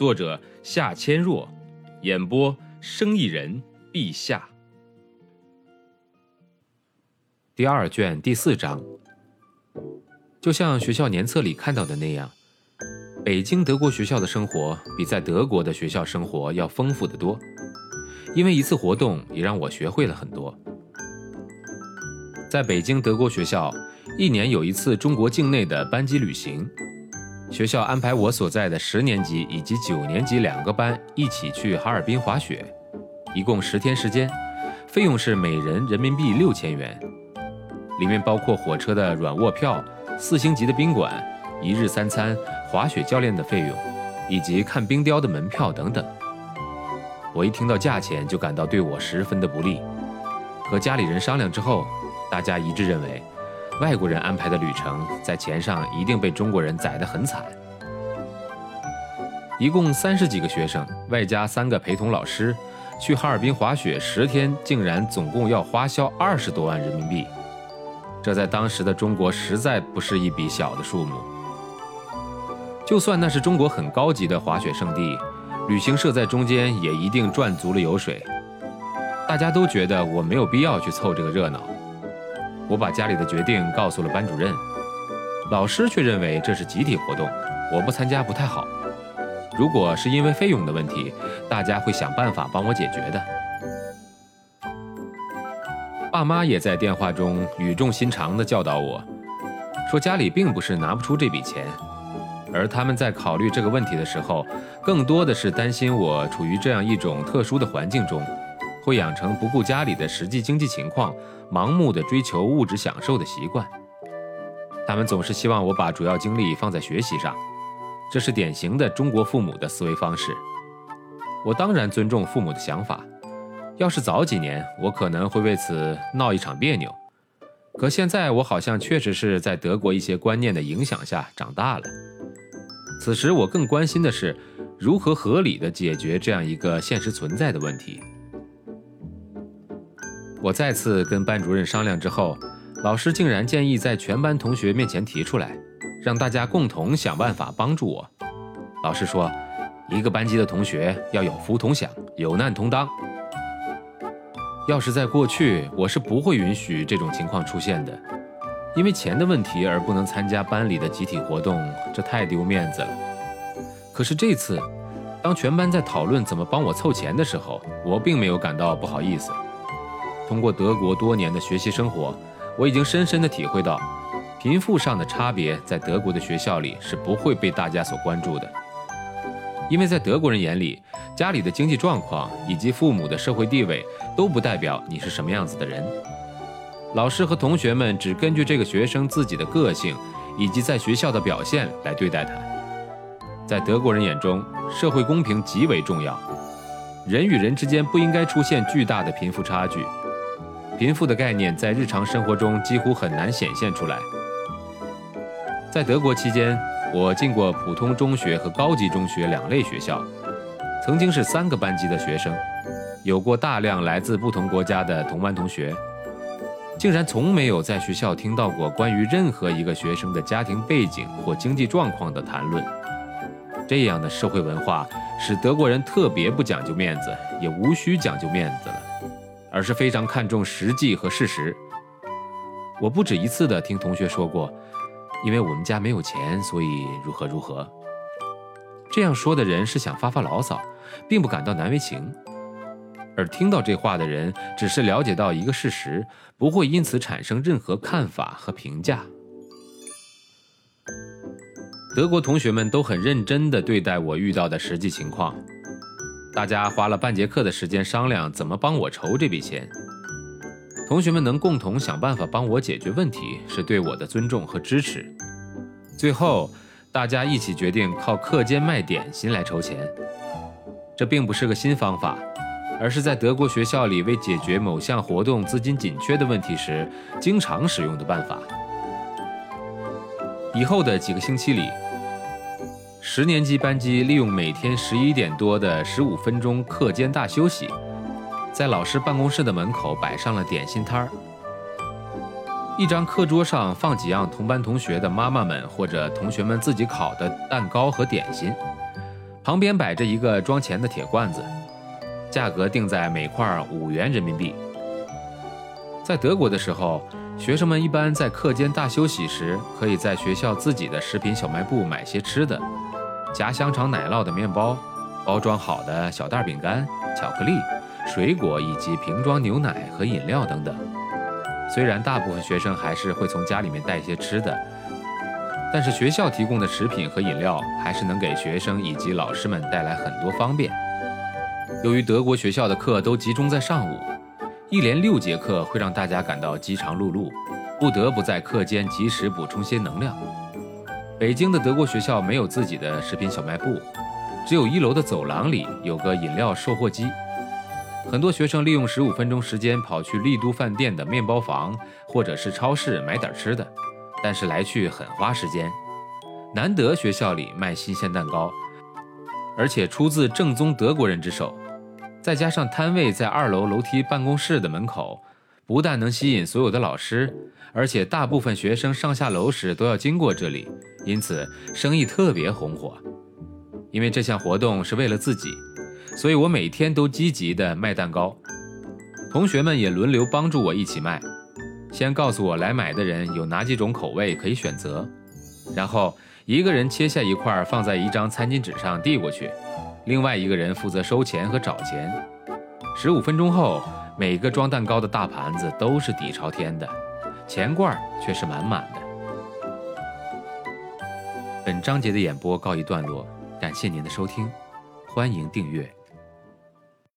作者夏千若，演播生意人陛下。第二卷第四章，就像学校年册里看到的那样，北京德国学校的生活比在德国的学校生活要丰富得多。因为一次活动也让我学会了很多。在北京德国学校，一年有一次中国境内的班级旅行，学校安排我所在的十年级以及九年级两个班一起去哈尔滨滑雪，一共十天时间，费用是每人人民币六千元，里面包括火车的软卧票、四星级的宾馆、一日三餐、滑雪教练的费用，以及看冰雕的门票等等。我一听到价钱就感到对我十分的不利，和家里人商量之后，大家一致认为，外国人安排的旅程在钱上一定被中国人宰得很惨。一共三十几个学生，外加三个陪同老师，去哈尔滨滑雪十天，竟然总共要花销二十多万人民币，这在当时的中国实在不是一笔小的数目。就算那是中国很高级的滑雪胜地。旅行社在中间也一定赚足了油水，大家都觉得我没有必要去凑这个热闹。我把家里的决定告诉了班主任，老师却认为这是集体活动，我不参加不太好。如果是因为费用的问题，大家会想办法帮我解决的。爸妈也在电话中语重心长地教导我，说家里并不是拿不出这笔钱。而他们在考虑这个问题的时候，更多的是担心我处于这样一种特殊的环境中，会养成不顾家里的实际经济情况，盲目的追求物质享受的习惯。他们总是希望我把主要精力放在学习上，这是典型的中国父母的思维方式。我当然尊重父母的想法，要是早几年，我可能会为此闹一场别扭。可现在，我好像确实是在德国一些观念的影响下长大了。此时，我更关心的是如何合理的解决这样一个现实存在的问题。我再次跟班主任商量之后，老师竟然建议在全班同学面前提出来，让大家共同想办法帮助我。老师说，一个班级的同学要有福同享，有难同当。要是在过去，我是不会允许这种情况出现的。因为钱的问题而不能参加班里的集体活动，这太丢面子了。可是这次，当全班在讨论怎么帮我凑钱的时候，我并没有感到不好意思。通过德国多年的学习生活，我已经深深地体会到，贫富上的差别在德国的学校里是不会被大家所关注的。因为在德国人眼里，家里的经济状况以及父母的社会地位都不代表你是什么样子的人。老师和同学们只根据这个学生自己的个性以及在学校的表现来对待他。在德国人眼中，社会公平极为重要，人与人之间不应该出现巨大的贫富差距。贫富的概念在日常生活中几乎很难显现出来。在德国期间，我进过普通中学和高级中学两类学校，曾经是三个班级的学生，有过大量来自不同国家的同班同学。竟然从没有在学校听到过关于任何一个学生的家庭背景或经济状况的谈论。这样的社会文化使德国人特别不讲究面子，也无需讲究面子了，而是非常看重实际和事实。我不止一次地听同学说过，因为我们家没有钱，所以如何如何。这样说的人是想发发牢骚，并不感到难为情。而听到这话的人，只是了解到一个事实，不会因此产生任何看法和评价。德国同学们都很认真地对待我遇到的实际情况，大家花了半节课的时间商量怎么帮我筹这笔钱。同学们能共同想办法帮我解决问题，是对我的尊重和支持。最后，大家一起决定靠课间卖点心来筹钱。这并不是个新方法，而是在德国学校里为解决某项活动资金紧缺的问题时经常使用的办法。以后的几个星期里，十年级班级利用每天十一点多的十五分钟课间大休息，在老师办公室的门口摆上了点心摊儿。一张课桌上放几样同班同学的妈妈们或者同学们自己烤的蛋糕和点心，旁边摆着一个装钱的铁罐子，价格定在每块五元人民币。在德国的时候，学生们一般在课间大休息时，可以在学校自己的食品小卖部买些吃的，夹香肠、奶酪的面包，包装好的小袋饼干、巧克力、水果以及瓶装牛奶和饮料等等。虽然大部分学生还是会从家里面带一些吃的，但是学校提供的食品和饮料还是能给学生以及老师们带来很多方便。由于德国学校的课都集中在上午，一连六节课会让大家感到饥肠辘辘，不得不在课间及时补充些能量。北京的德国学校没有自己的食品小卖部，只有一楼的走廊里有个饮料售货机。很多学生利用十五分钟时间跑去丽都饭店的面包房或者是超市买点吃的，但是来去很花时间。难得学校里卖新鲜蛋糕，而且出自正宗德国人之手，再加上摊位在二楼楼梯办公室的门口，不但能吸引所有的老师，而且大部分学生上下楼时都要经过这里，因此生意特别红火。因为这项活动是为了自己。所以我每天都积极地卖蛋糕，同学们也轮流帮助我一起卖。先告诉我来买的人有哪几种口味可以选择，然后一个人切下一块放在一张餐巾纸上递过去，另外一个人负责收钱和找钱。十五分钟后，每个装蛋糕的大盘子都是底朝天的，钱罐却是满满的。本章节的演播告一段落，感谢您的收听，欢迎订阅。